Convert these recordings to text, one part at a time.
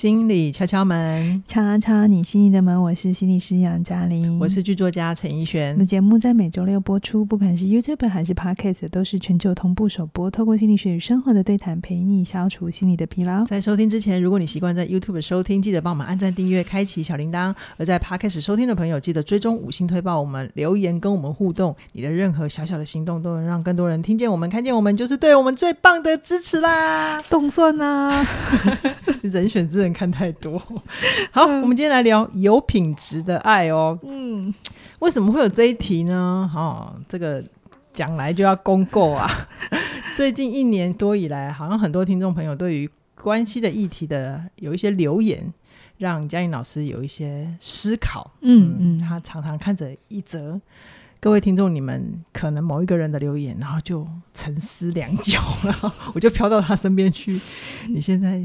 心理敲敲门，敲敲你心里的门。我是心理师杨嘉玲，我是剧作家陈奕璇。我们节目在每周六播出，不管是 YouTube 还是 Podcast，都是全球同步首播。透过心理学与生活的对谈，陪你消除心理的疲劳。在收听之前，如果你习惯在 YouTube 收听，记得帮我们按赞、订阅、开启小铃铛；而在 Podcast 收听的朋友，记得追踪五星推报我们，留言跟我们互动。你的任何小小的行动，都能让更多人听见我们、看见我们，就是对我们最棒的支持啦！动算啊！人选之人看太多。好，我们今天来聊有品质的爱哦。嗯，为什么会有这一题呢？哦，这个讲来就要公购啊。最近一年多以来，好像很多听众朋友对于关系的议题的有一些留言，让嘉颖老师有一些思考。嗯嗯，他常常看着一则各位听众，你们可能某一个人的留言，然后就沉思良久，然后我就飘到他身边去。你现在。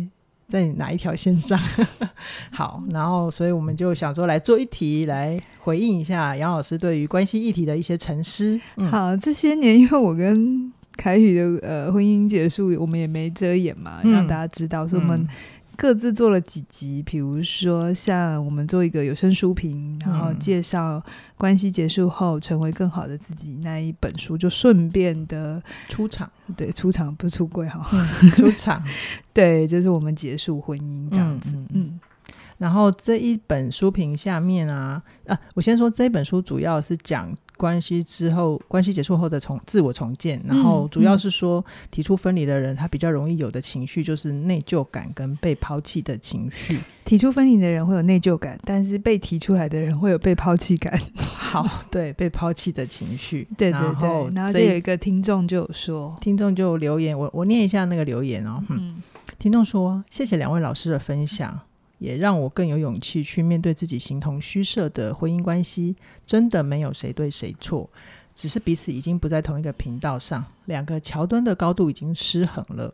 在哪一条线上？好，然后所以我们就想说来做一题来回应一下杨老师对于关系议题的一些沉思。嗯、好，这些年因为我跟凯宇的呃婚姻结束，我们也没遮掩嘛，嗯、让大家知道，所以我们各自做了几集，比如说像我们做一个有声书评，然后介绍关系结束后成为更好的自己那一本书，就顺便的出场，对，出场不是出柜哈，嗯、出场，对，就是我们结束婚姻这样子，嗯。嗯然后这一本书评下面啊，啊，我先说这一本书主要是讲关系之后，关系结束后的重自我重建。然后主要是说，提出分离的人他比较容易有的情绪就是内疚感跟被抛弃的情绪。提出分离的人会有内疚感，但是被提出来的人会有被抛弃感。好，对，被抛弃的情绪。对对对。然后，然后就有一个听众就有说，听众就留言，我我念一下那个留言哦。嗯。听众说：“谢谢两位老师的分享。”也让我更有勇气去面对自己形同虚设的婚姻关系。真的没有谁对谁错，只是彼此已经不在同一个频道上，两个桥墩的高度已经失衡了。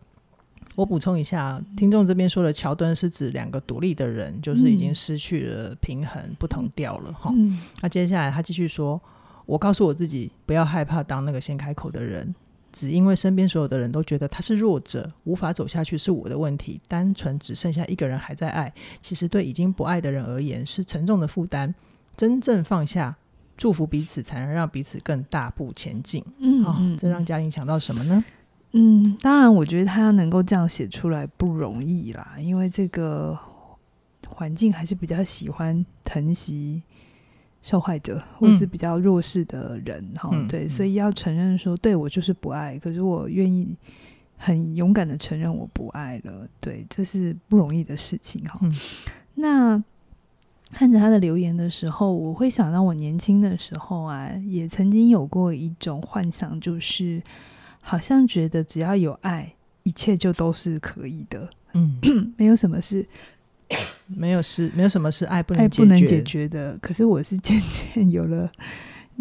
我补充一下，听众这边说的桥墩是指两个独立的人，就是已经失去了平衡，不同调了哈。那接下来他继续说：“我告诉我自己，不要害怕当那个先开口的人。”只因为身边所有的人都觉得他是弱者，无法走下去是我的问题。单纯只剩下一个人还在爱，其实对已经不爱的人而言是沉重的负担。真正放下，祝福彼此，才能让彼此更大步前进。嗯，好、哦，这让嘉玲想到什么呢？嗯，当然，我觉得他要能够这样写出来不容易啦，因为这个环境还是比较喜欢疼惜。受害者或者是比较弱势的人，哈、嗯，对，所以要承认说，对我就是不爱，可是我愿意很勇敢的承认我不爱了，对，这是不容易的事情，哈、嗯。那看着他的留言的时候，我会想到我年轻的时候啊，也曾经有过一种幻想，就是好像觉得只要有爱，一切就都是可以的，嗯，没有什么事。没有事，没有什么是爱不能爱不能解决的。可是我是渐渐 有了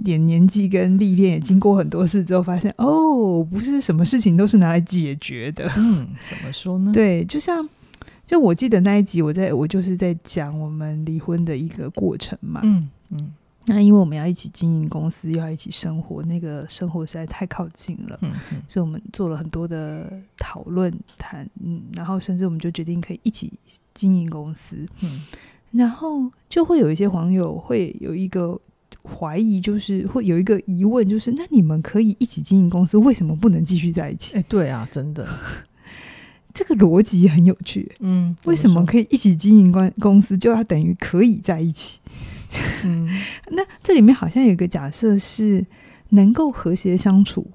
点年纪跟历练，也经过很多事之后，发现哦，不是什么事情都是拿来解决的。嗯，怎么说呢？对，就像就我记得那一集，我在我就是在讲我们离婚的一个过程嘛。嗯嗯。那因为我们要一起经营公司，又要一起生活，那个生活实在太靠近了。嗯嗯。所以我们做了很多的讨论谈，嗯，然后甚至我们就决定可以一起。经营公司，嗯，然后就会有一些网友会有一个怀疑，就是会有一个疑问，就是那你们可以一起经营公司，为什么不能继续在一起？哎，对啊，真的，这个逻辑很有趣，嗯，为什么可以一起经营关公司，就要等于可以在一起？嗯，那这里面好像有一个假设是能够和谐相处，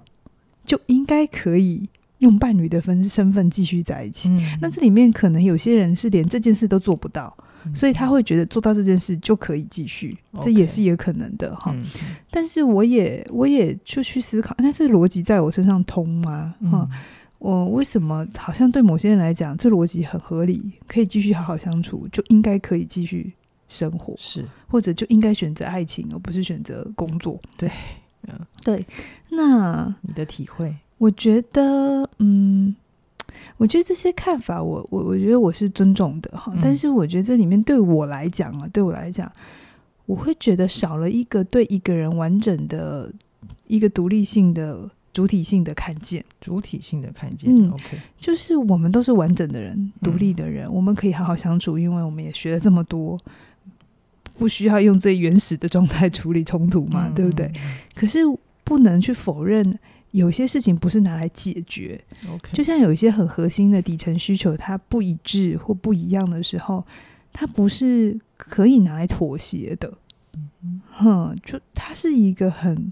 就应该可以。用伴侣的分身份继续在一起，嗯，那这里面可能有些人是连这件事都做不到，嗯，所以他会觉得做到这件事就可以继续，嗯，这也是有可能的哈，嗯。但是我也我也就去思考，那这逻辑在我身上通吗？哈，嗯，我为什么好像对某些人来讲，这逻辑很合理，可以继续好好相处，就应该可以继续生活，是或者就应该选择爱情，而不是选择工作？对，嗯，对。那你的体会？我觉得，嗯，我觉得这些看法我，我我我觉得我是尊重的哈、嗯。但是我觉得这里面对我来讲啊，对我来讲，我会觉得少了一个对一个人完整的一个独立性的主体性的看见，主体性的看见。嗯，OK，就是我们都是完整的人，独立的人，嗯，我们可以好好相处，因为我们也学了这么多，不需要用最原始的状态处理冲突嘛，嗯，对不对？可是不能去否认，有些事情不是拿来解决。OK，就像有一些很核心的底层需求，它不一致或不一样的时候，它不是可以拿来妥协的。嗯哼，就它是一个很。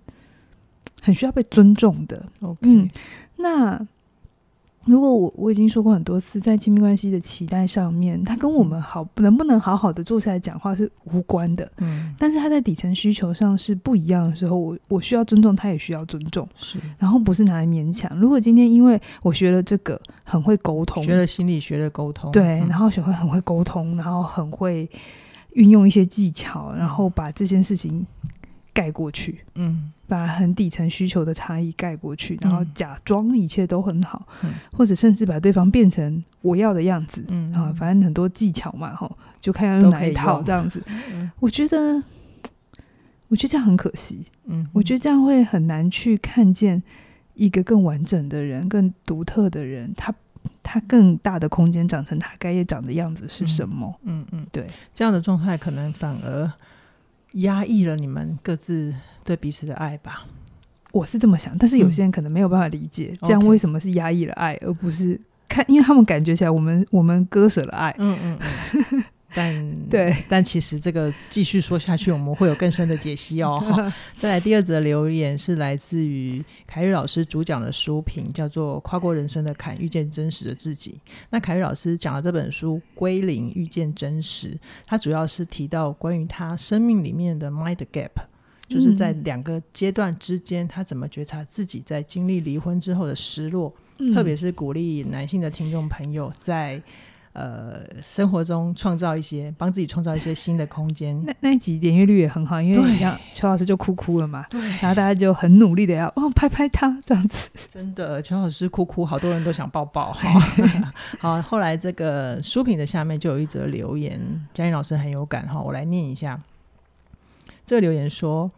很需要被尊重的。嗯，那如果我我已经说过很多次，在亲密关系的期待上面，他跟我们好能不能好好的坐下来讲话是无关的。嗯，但是他在底层需求上是不一样的时候，我我需要尊重，他也需要尊重。是，然后不是拿来勉强。如果今天因为我学了这个，很会沟通，学了心理学的沟通，对，然后学会很会沟通，然后很会运用一些技巧，然后把这件事情盖过去。嗯。把很底层需求的差异盖过去，然后假装一切都很好，嗯、或者甚至把对方变成我要的样子，嗯啊，反正很多技巧嘛，哈，就看要用哪一套这样子。我觉得，我觉得这样很可惜，嗯，我觉得这样会很难去看见一个更完整的人、更独特的人，他他更大的空间长成他该也长的样子是什么？嗯嗯，嗯，对，这样的状态可能反而压抑了你们各自。对彼此的爱吧，我是这么想，但是有些人可能没有办法理解，嗯、这样为什么是压抑了爱，而不是看，因为他们感觉起来我们我们割舍了爱。嗯嗯嗯。但对，但其实这个继续说下去，我们会有更深的解析哦。再来第二则留言是来自于凯宇老师主讲的书评，叫做《跨过人生的坎，遇见真实的自己》。那凯宇老师讲了这本书《归零遇见真实》，他主要是提到关于他生命里面的 mind gap。就是在两个阶段之间，他怎么觉察自己在经历离婚之后的失落？嗯、特别是鼓励男性的听众朋友在呃生活中创造一些，帮自己创造一些新的空间。那那一集点阅率也很好，因为像邱老师就哭哭了嘛，对，然后大家就很努力的要哦拍拍他这样子。真的，邱老师哭哭，好多人都想抱抱。好，后来这个书评的下面就有一则留言，嘉玲老师很有感哈，我来念一下。这个留言说，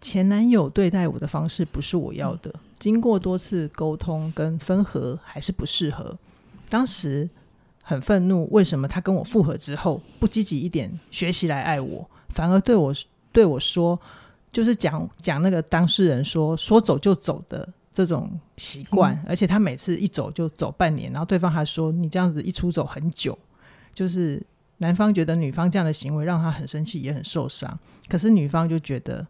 前男友对待我的方式不是我要的，经过多次沟通跟分合还是不适合。当时很愤怒，为什么他跟我复合之后不积极一点，学习来爱我，反而对我对我说，就是讲讲那个当事人说说走就走的这种习惯，而且他每次一走就走半年，然后对方还说你这样子一出走很久，就是。男方觉得女方这样的行为让他很生气，也很受伤。可是女方就觉得，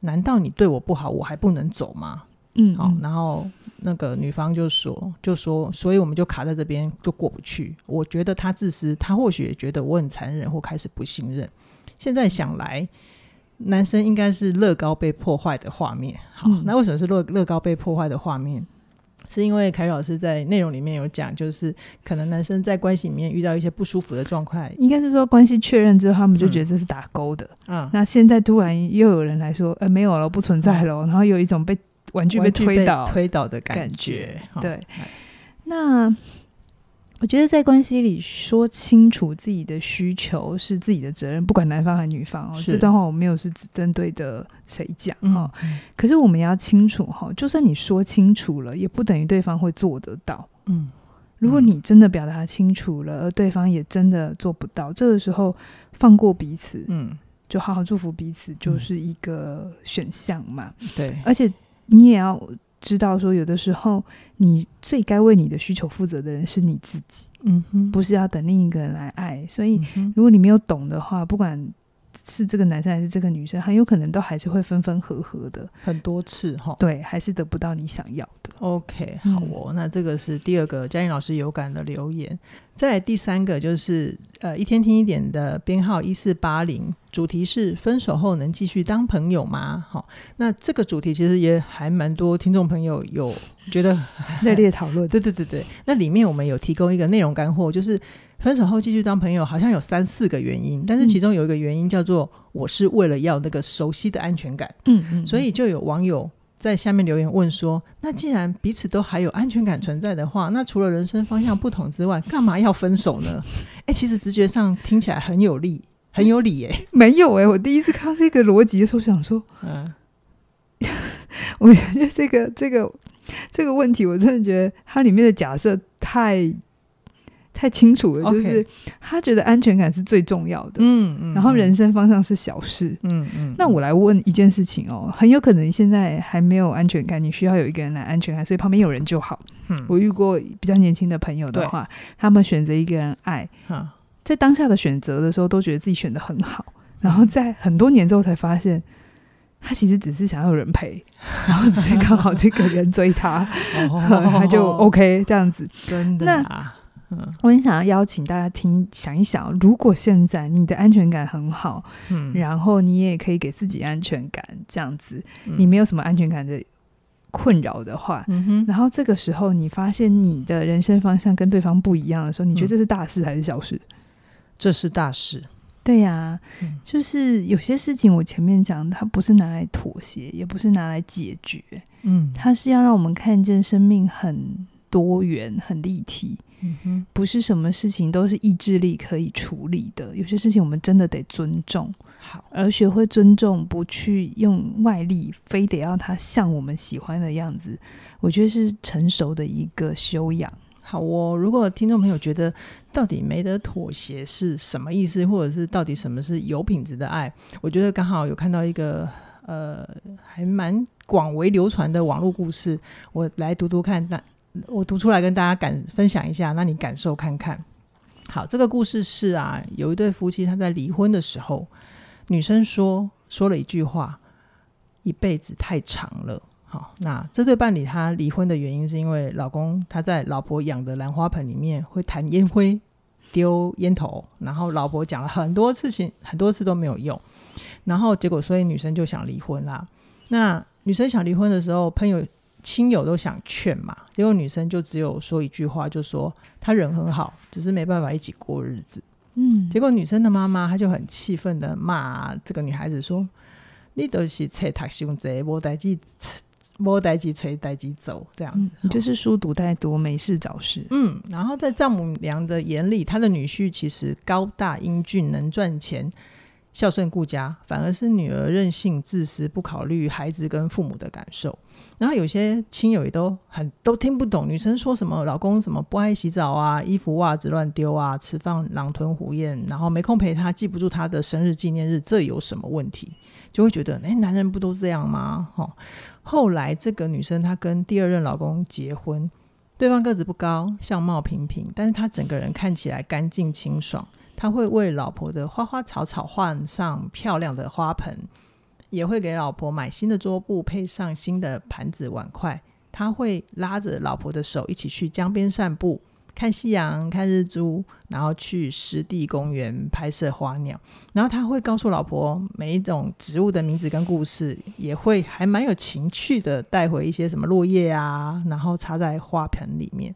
难道你对我不好，我还不能走吗？嗯，好，然后那个女方就说，就说，所以我们就卡在这边，就过不去。我觉得他自私，他或许也觉得我很残忍，或开始不信任。现在想来，男生应该是乐高被破坏的画面。好，嗯，那为什么是乐乐高被破坏的画面？是因为凯老师在内容里面有讲，就是可能男生在关系里面遇到一些不舒服的状况，应该是说关系确认之后，他们就觉得这是打勾的。嗯，那现在突然又有人来说，呃，没有了，不存在了，嗯，然后有一种被玩具被推倒推倒的感觉。感觉对，嗯，那。我觉得在关系里说清楚自己的需求是自己的责任，不管男方还是女方哦。这段话我没有是只针对的谁讲哈，嗯，可是我们要清楚哈，就算你说清楚了，也不等于对方会做得到。嗯，如果你真的表达清楚了，而对方也真的做不到，这个时候放过彼此，嗯，就好好祝福彼此，就是一个选项嘛。对，而且你也要。知道说，有的时候你最该为你的需求负责的人是你自己，嗯哼，不是要等另一个人来爱。所以，如果你没有懂的话，不管是这个男生还是这个女生，很有可能都还是会分分合合的很多次哈。对，还是得不到你想要的。OK，好哦，嗯，那这个是第二个嘉颖老师有感的留言。再来第三个就是呃，一天听一点的编号一四八零。主题是分手后能继续当朋友吗？好，那这个主题其实也还蛮多听众朋友有觉得热烈讨论。对对对对，那里面我们有提供一个内容干货，就是分手后继续当朋友，好像有三四个原因，但是其中有一个原因叫做我是为了要那个熟悉的安全感。嗯嗯，所以就有网友在下面留言问说：那既然彼此都还有安全感存在的话，那除了人生方向不同之外，干嘛要分手呢？哎，其实直觉上听起来很有利。很有理耶、欸，没有哎、欸，我第一次看这个逻辑的时候，想说，嗯，我觉得这个这个这个问题，我真的觉得它里面的假设太。太清楚了，就是他觉得安全感是最重要的，嗯嗯，然后人生方向是小事，嗯嗯。那我来问一件事情哦，很有可能你现在还没有安全感，你需要有一个人来安全感，所以旁边有人就好。嗯，我遇过比较年轻的朋友的话，他们选择一个人爱，在当下的选择的时候都觉得自己选的很好，然后在很多年之后才发现，他其实只是想要有人陪，然后只是刚好这个人追他，他就 OK 这样子，真的啊。嗯，我很想要邀请大家听，想一想，如果现在你的安全感很好，嗯，然后你也可以给自己安全感，这样子，嗯、你没有什么安全感的困扰的话，嗯哼，然后这个时候你发现你的人生方向跟对方不一样的时候，你觉得这是大事还是小事？这是大事。对呀、啊，嗯、就是有些事情我前面讲，它不是拿来妥协，也不是拿来解决，嗯，它是要让我们看见生命很多元、很立体。嗯哼，不是什么事情都是意志力可以处理的，有些事情我们真的得尊重。好，而学会尊重，不去用外力，非得要他像我们喜欢的样子，我觉得是成熟的一个修养。好哦，如果听众朋友觉得到底没得妥协是什么意思，或者是到底什么是有品质的爱，我觉得刚好有看到一个呃还蛮广为流传的网络故事，我来读读看那。我读出来跟大家感分享一下，那你感受看看。好，这个故事是啊，有一对夫妻他在离婚的时候，女生说说了一句话：“一辈子太长了。”好，那这对伴侣他离婚的原因是因为老公他在老婆养的兰花盆里面会弹烟灰、丢烟头，然后老婆讲了很多次情，很多次都没有用，然后结果所以女生就想离婚啦。那女生想离婚的时候，朋友。亲友都想劝嘛，结果女生就只有说一句话，就说他人很好，只是没办法一起过日子。嗯，结果女生的妈妈她就很气愤的骂这个女孩子说：“你都是册读伤济，无代志，无代志吹代志走，这样子，嗯、你就是书读太多，没事找事。”嗯，然后在丈母娘的眼里，她的女婿其实高大英俊，能赚钱。孝顺顾家，反而是女儿任性自私，不考虑孩子跟父母的感受。然后有些亲友也都很都听不懂女生说什么，老公什么不爱洗澡啊，衣服袜子乱丢啊，吃饭狼吞虎咽，然后没空陪她，记不住她的生日纪念日，这有什么问题？就会觉得，哎，男人不都这样吗？哈。后来这个女生她跟第二任老公结婚，对方个子不高，相貌平平，但是她整个人看起来干净清爽。他会为老婆的花花草草换上漂亮的花盆，也会给老婆买新的桌布，配上新的盘子碗筷。他会拉着老婆的手一起去江边散步，看夕阳，看日出，然后去湿地公园拍摄花鸟。然后他会告诉老婆每一种植物的名字跟故事，也会还蛮有情趣的带回一些什么落叶啊，然后插在花盆里面。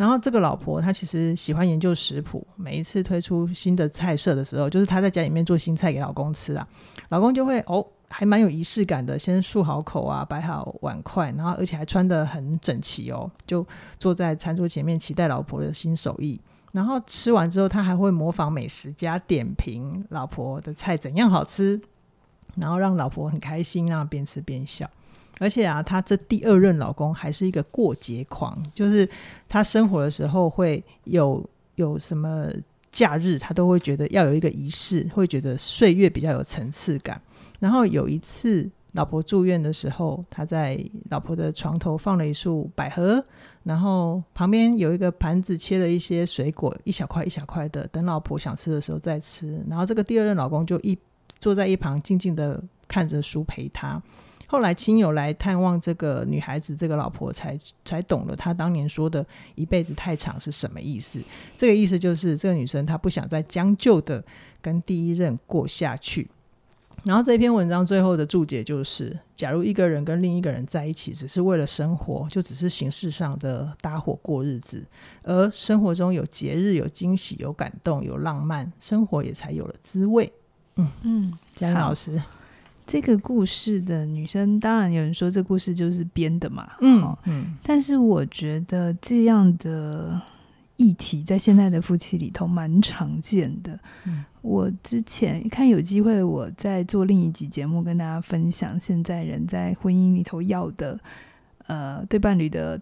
然后这个老婆她其实喜欢研究食谱，每一次推出新的菜色的时候，就是她在家里面做新菜给老公吃啊，老公就会哦，还蛮有仪式感的，先漱好口啊，摆好碗筷，然后而且还穿得很整齐哦，就坐在餐桌前面期待老婆的新手艺。然后吃完之后，他还会模仿美食家点评老婆的菜怎样好吃，然后让老婆很开心，啊边吃边笑。而且啊，她这第二任老公还是一个过节狂，就是他生活的时候会有有什么假日，他都会觉得要有一个仪式，会觉得岁月比较有层次感。然后有一次老婆住院的时候，他在老婆的床头放了一束百合，然后旁边有一个盘子切了一些水果，一小块一小块的，等老婆想吃的时候再吃。然后这个第二任老公就一坐在一旁静静的看着书陪她。后来亲友来探望这个女孩子，这个老婆才才懂了她当年说的一辈子太长是什么意思。这个意思就是这个女生她不想再将就的跟第一任过下去。然后这篇文章最后的注解就是：假如一个人跟另一个人在一起只是为了生活，就只是形式上的搭伙过日子，而生活中有节日、有惊喜、有感动、有浪漫，生活也才有了滋味。嗯嗯，嘉老师。这个故事的女生，当然有人说这故事就是编的嘛，嗯嗯，但是我觉得这样的议题在现在的夫妻里头蛮常见的。嗯，我之前看有机会，我在做另一集节目跟大家分享，现在人在婚姻里头要的，呃，对伴侣的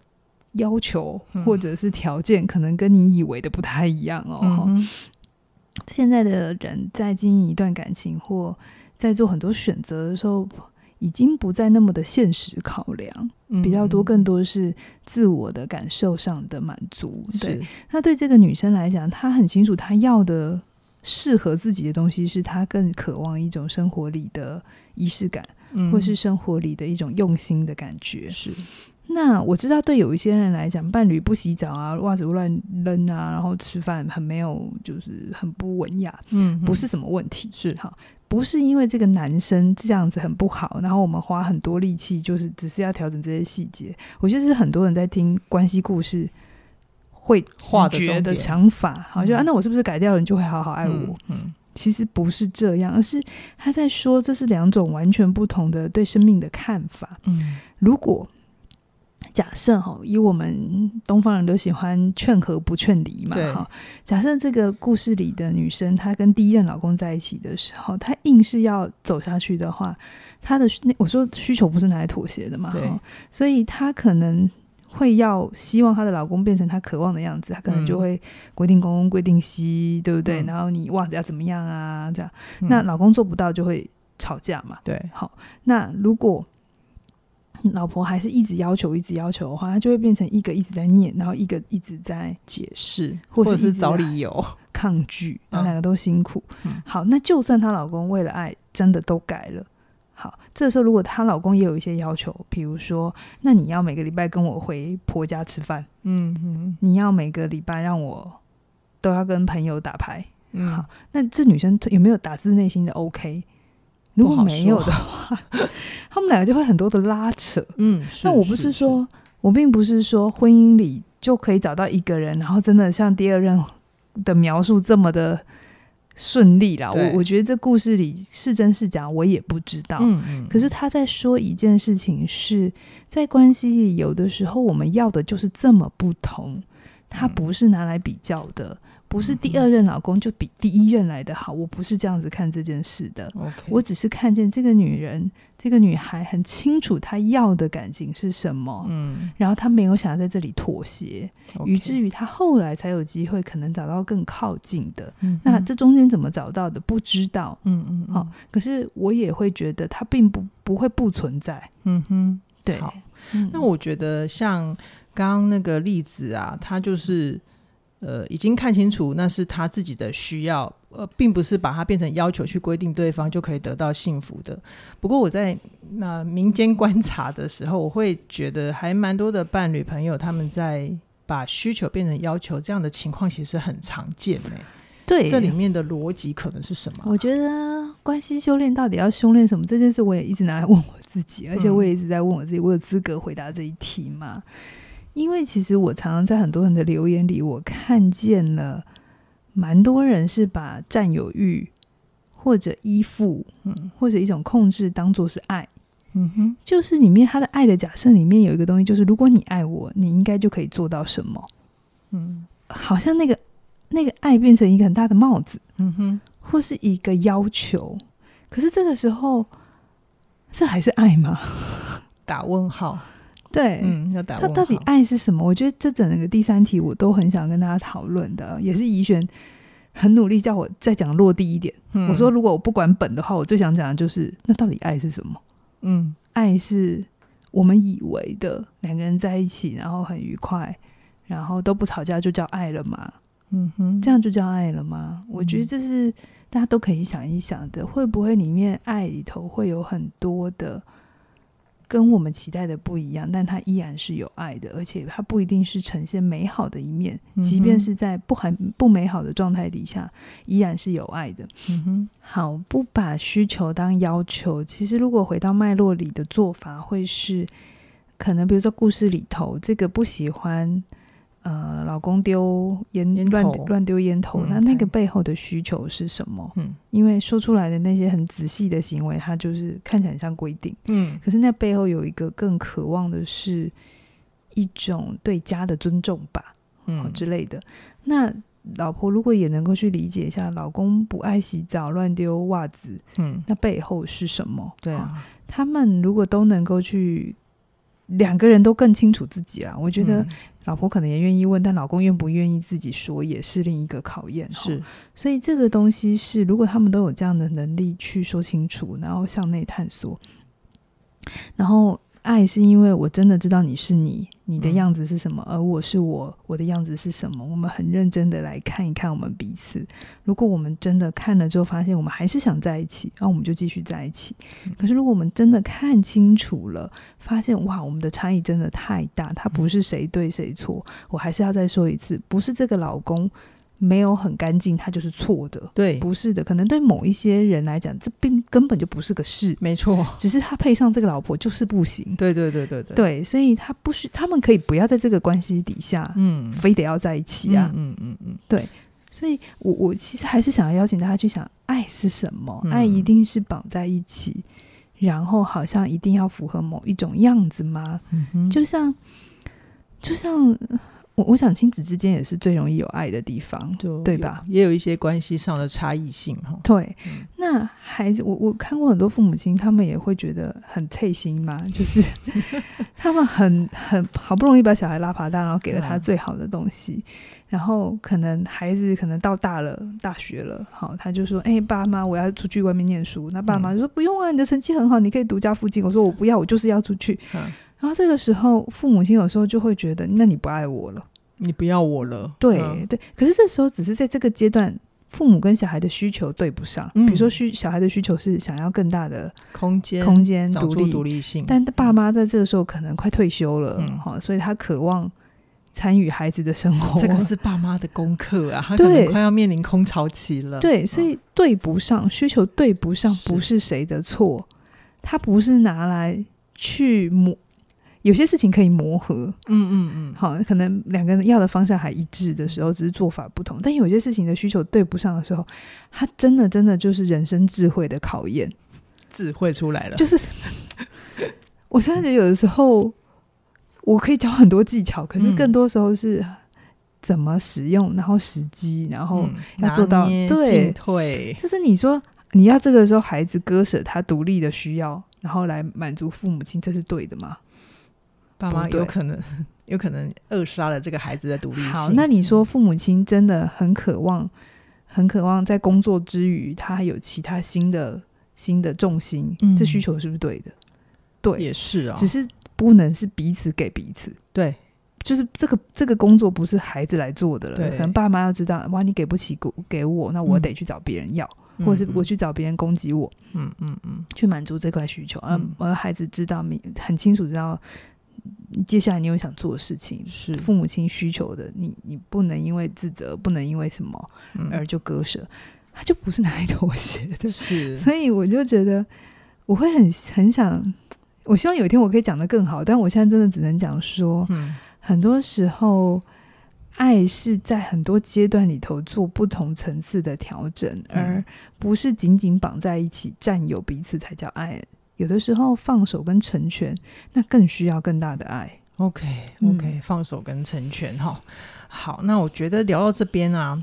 要求或者是条件，可能跟你以为的不太一样哦。嗯，现在的人在经营一段感情或在做很多选择的时候，已经不再那么的现实考量，比较多，更多是自我的感受上的满足。嗯、对，那对这个女生来讲，她很清楚，她要的适合自己的东西，是她更渴望一种生活里的仪式感，嗯、或是生活里的一种用心的感觉。是。那我知道，对有一些人来讲，伴侣不洗澡啊，袜子乱扔啊，然后吃饭很没有，就是很不文雅。嗯，不是什么问题。是哈。不是因为这个男生这样子很不好，然后我们花很多力气，就是只是要调整这些细节。我觉得是很多人在听关系故事会觉的想法，好，就啊，那我是不是改掉了，你就会好好爱我？嗯，嗯，其实不是这样，而是他在说这是两种完全不同的对生命的看法。嗯，如果。假设哈，以我们东方人都喜欢劝和不劝离嘛哈。假设这个故事里的女生，她跟第一任老公在一起的时候，她硬是要走下去的话，她的那我说需求不是拿来妥协的嘛哈。所以她可能会要希望她的老公变成她渴望的样子，她可能就会规定公规定西，对不对？嗯、然后你袜子要怎么样啊？这样，那老公做不到就会吵架嘛。对，好，那如果。老婆还是一直要求，一直要求的话，他就会变成一个一直在念，然后一个一直在解释，或者是找理由。抗拒，然后两个都辛苦。嗯、好，那就算她老公为了爱真的都改了，好，这时候如果她老公也有一些要求，比如说，那你要每个礼拜跟我回婆家吃饭，嗯嗯，你要每个礼拜让我都要跟朋友打牌，嗯，好，那这女生有没有打自内心的 OK？如果没有的话，他们两个就会很多的拉扯。嗯，那我不是说，我并不是说婚姻里就可以找到一个人，然后真的像第二任的描述这么的顺利啦。我我觉得这故事里是真是假，我也不知道。嗯嗯。可是他在说一件事情是在关系里，有的时候我们要的就是这么不同，它不是拿来比较的。不是第二任老公就比第一任来的好，我不是这样子看这件事的。我只是看见这个女人，这个女孩很清楚她要的感情是什么，嗯，然后她没有想要在这里妥协，以至于她后来才有机会可能找到更靠近的。嗯，那这中间怎么找到的？不知道。嗯嗯，好，可是我也会觉得她并不不会不存在。嗯哼，对。好，嗯，那我觉得像刚刚那个例子啊，他就是。呃，已经看清楚那是他自己的需要，呃，并不是把它变成要求去规定对方就可以得到幸福的。不过我在那民间观察的时候，我会觉得还蛮多的伴侣朋友他们在把需求变成要求这样的情况，其实很常见的。对，这里面的逻辑可能是什么？我觉得关系修炼到底要修炼什么这件事，我也一直拿来问我自己，而且我也一直在问我自己，我有资格回答这一题吗？因为其实我常常在很多人的留言里，我看见了蛮多人是把占有欲或者依附，嗯，或者一种控制当做是爱，嗯哼，就是里面他的爱的假设里面有一个东西，就是如果你爱我，你应该就可以做到什么，嗯，好像那个那个爱变成一个很大的帽子，嗯哼，或是一个要求，可是这个时候，这还是爱吗？打问号。对，嗯，要打。他到底爱是什么？我觉得这整个第三题我都很想跟大家讨论的，也是怡璇很努力叫我再讲落地一点。嗯，我说如果我不管本的话，我最想讲的就是那到底爱是什么？嗯，爱是我们以为的两个人在一起，然后很愉快，然后都不吵架就叫爱了吗？嗯哼，这样就叫爱了吗？我觉得这是大家都可以想一想的，会不会里面爱里头会有很多的。跟我们期待的不一样，但它依然是有爱的，而且它不一定是呈现美好的一面，嗯、即便是在不很不美好的状态底下，依然是有爱的。嗯哼，好，不把需求当要求，其实如果回到脉络里的做法，会是可能，比如说故事里头这个不喜欢。呃，老公丢烟乱乱丢烟头，那那个背后的需求是什么？嗯，因为说出来的那些很仔细的行为，它就是看起来很像规定，嗯，可是那背后有一个更渴望的是一种对家的尊重吧，嗯。之类的。那老婆如果也能够去理解一下，老公不爱洗澡、乱丢袜子，嗯，那背后是什么？对啊，他们如果都能够去，两个人都更清楚自己啊，我觉得老婆可能也愿意问，但老公愿不愿意自己说，也是另一个考验。是，所以这个东西是，如果他们都有这样的能力去说清楚，然后向内探索，然后。爱是因为我真的知道你是你，你的样子是什么，嗯、而我是我，我的样子是什么。我们很认真的来看一看我们彼此。如果我们真的看了之后发现我们还是想在一起，那我们就继续在一起。嗯、可是如果我们真的看清楚了，发现哇，我们的差异真的太大，他不是谁对谁错。我还是要再说一次，不是这个老公。没有很干净，他就是错的。对，不是的，可能对某一些人来讲，这并根本就不是个事。没错，只是他配上这个老婆就是不行。对对对对对，对，所以他不需，他们可以不要在这个关系底下，嗯，非得要在一起啊。嗯嗯嗯，嗯，对，所以我我其实还是想要邀请大家去想，爱是什么？爱一定是绑在一起，嗯、然后好像一定要符合某一种样子吗？嗯，就像，就像。我我想亲子之间也是最容易有爱的地方，就对吧？也有一些关系上的差异性哈。对，嗯、那孩子，我我看过很多父母亲，他们也会觉得很贴心嘛，就是 他们很很好不容易把小孩拉拔大，然后给了他最好的东西，嗯、然后可能孩子可能到大了大学了，好，他就说：“哎、欸，爸妈，我要出去外面念书。”那爸妈就说：“不用啊，你的成绩很好，你可以读家附近。”我说：“我不要，我就是要出去。嗯”然后这个时候，父母亲有时候就会觉得，那你不爱我了，你不要我了。对、嗯、对，可是这时候只是在这个阶段，父母跟小孩的需求对不上。嗯、比如说，需小孩的需求是想要更大的空间、空间独立、独立性，但爸妈在这个时候可能快退休了，哈、嗯，所以他渴望参与孩子的生活。这个是爸妈的功课啊，他可能快要面临空巢期了。对，所以对不上、嗯、需求对不上，不是谁的错，他不是拿来去磨。有些事情可以磨合，嗯嗯嗯，好，可能两个人要的方向还一致的时候，只是做法不同。但有些事情的需求对不上的时候，它真的真的就是人生智慧的考验，智慧出来了。就是 我现在觉得有的时候我可以教很多技巧，可是更多时候是怎么使用，然后时机，然后要做到对退，就是你说你要这个时候孩子割舍他独立的需要，然后来满足父母亲，这是对的吗？爸妈有可能 有可能扼杀了这个孩子的独立性。好，那你说父母亲真的很渴望，很渴望在工作之余，他还有其他新的新的重心，嗯、这需求是不是对的？对，也是啊、哦。只是不能是彼此给彼此。对，就是这个这个工作不是孩子来做的了。对，可能爸妈要知道，哇，你给不起给给我，那我得去找别人要，嗯、或者是我去找别人攻击我。嗯嗯嗯，去满足这块需求。嗯，而孩子知道明，很清楚知道。接下来你有想做的事情，是。父母亲需求的，你你不能因为自责，不能因为什么而就割舍，他就不是拿来妥协的。是，所以我就觉得我会很很想，我希望有一天我可以讲得更好，但我现在真的只能讲说，嗯，很多时候爱是在很多阶段里头做不同层次的调整，而不是紧紧绑在一起占有彼此才叫爱。有的时候放手跟成全，那更需要更大的爱。OK，OK，、okay, okay, 嗯、放手跟成全哈。好，那我觉得聊到这边啊，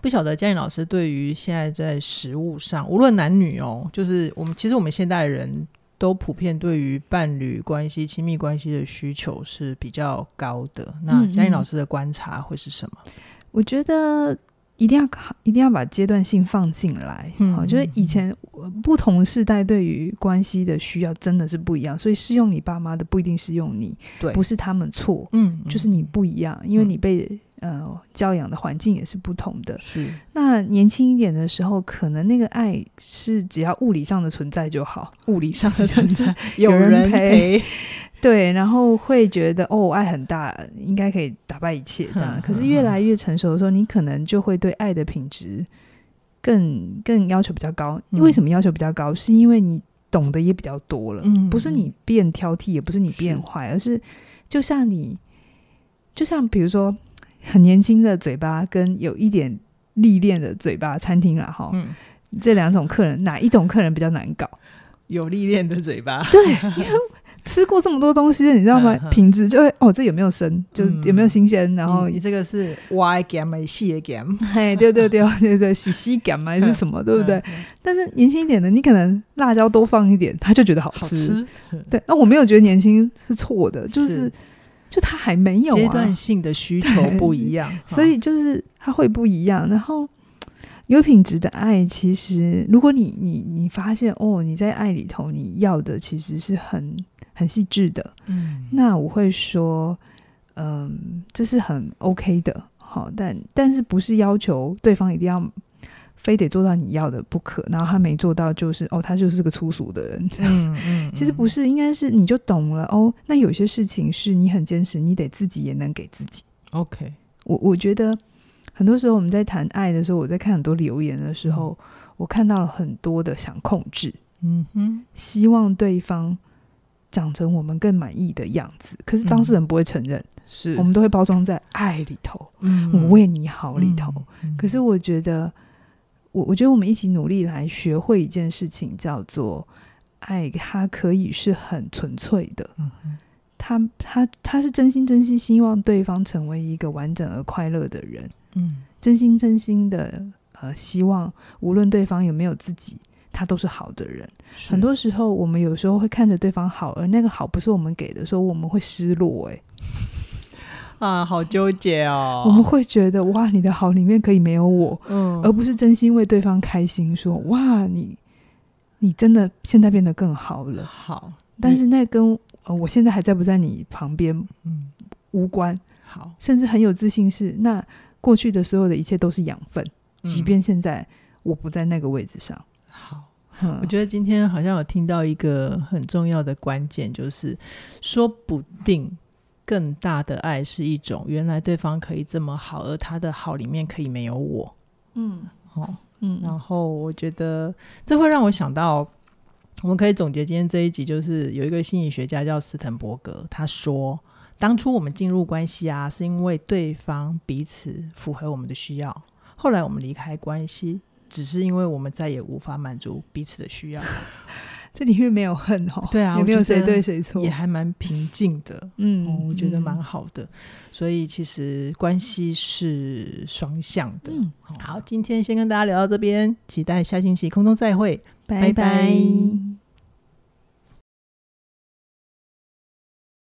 不晓得嘉颖老师对于现在在食物上，无论男女哦，就是我们其实我们现代人都普遍对于伴侣关系、亲密关系的需求是比较高的。那嘉颖老师的观察会是什么？嗯嗯我觉得。一定要一定要把阶段性放进来，好、嗯，就是以前不同世代对于关系的需要真的是不一样，所以适用你爸妈的不一定适用你，对，不是他们错，嗯，就是你不一样，因为你被、嗯、呃教养的环境也是不同的，是。那年轻一点的时候，可能那个爱是只要物理上的存在就好，物理上的存在，有人陪。对，然后会觉得哦，爱很大，应该可以打败一切这样。可是越来越成熟的时候，你可能就会对爱的品质更更要求比较高。为什么要求比较高？是因为你懂得也比较多了，不是你变挑剔，也不是你变坏，而是就像你，就像比如说很年轻的嘴巴跟有一点历练的嘴巴，餐厅了哈，这两种客人哪一种客人比较难搞？有历练的嘴巴，对，因为。吃过这么多东西，你知道吗？品质就会哦，这有没有生？就有没有新鲜？然后你这个是 Y gam 还是 C gam？嘿，对对对对对，是 C gam 还是什么？对不对？但是年轻一点的，你可能辣椒多放一点，他就觉得好吃。对，那我没有觉得年轻是错的，就是就他还没有阶段性的需求不一样，所以就是他会不一样。然后。有品质的爱，其实如果你你你发现哦，你在爱里头你要的其实是很很细致的，嗯，那我会说，嗯，这是很 OK 的，好，但但是不是要求对方一定要非得做到你要的不可，然后他没做到就是哦，他就是个粗俗的人，嗯嗯，其实不是，应该是你就懂了哦。那有些事情是你很坚持，你得自己也能给自己，OK。我我觉得。很多时候我们在谈爱的时候，我在看很多留言的时候，嗯、我看到了很多的想控制，嗯哼，希望对方长成我们更满意的样子。可是当事人不会承认，是、嗯、我们都会包装在爱里头，嗯，我为你好里头。可是我觉得，我我觉得我们一起努力来学会一件事情，叫做爱，它可以是很纯粹的，嗯，他他他是真心真心希望对方成为一个完整而快乐的人。嗯，真心真心的，呃，希望无论对方有没有自己，他都是好的人。很多时候，我们有时候会看着对方好，而那个好不是我们给的，时候我们会失落。哎，啊，好纠结哦。我们会觉得，哇，你的好里面可以没有我，嗯，而不是真心为对方开心，说，哇，你你真的现在变得更好了。好，但是那跟呃，我现在还在不在你旁边，嗯，无关。好，甚至很有自信是那。过去的所有的一切都是养分，即便现在我不在那个位置上。嗯、好，嗯、我觉得今天好像有听到一个很重要的关键，就是说不定更大的爱是一种原来对方可以这么好，而他的好里面可以没有我。嗯，哦，嗯，然后我觉得这会让我想到，我们可以总结今天这一集，就是有一个心理学家叫斯滕伯格，他说。当初我们进入关系啊，是因为对方彼此符合我们的需要。后来我们离开关系，只是因为我们再也无法满足彼此的需要。这里面没有恨哦，对啊，也没有谁对谁错，也还蛮平静的。嗯、哦，我觉得蛮好的。嗯、所以其实关系是双向的。嗯、好，今天先跟大家聊到这边，期待下星期空中再会，拜拜。拜拜。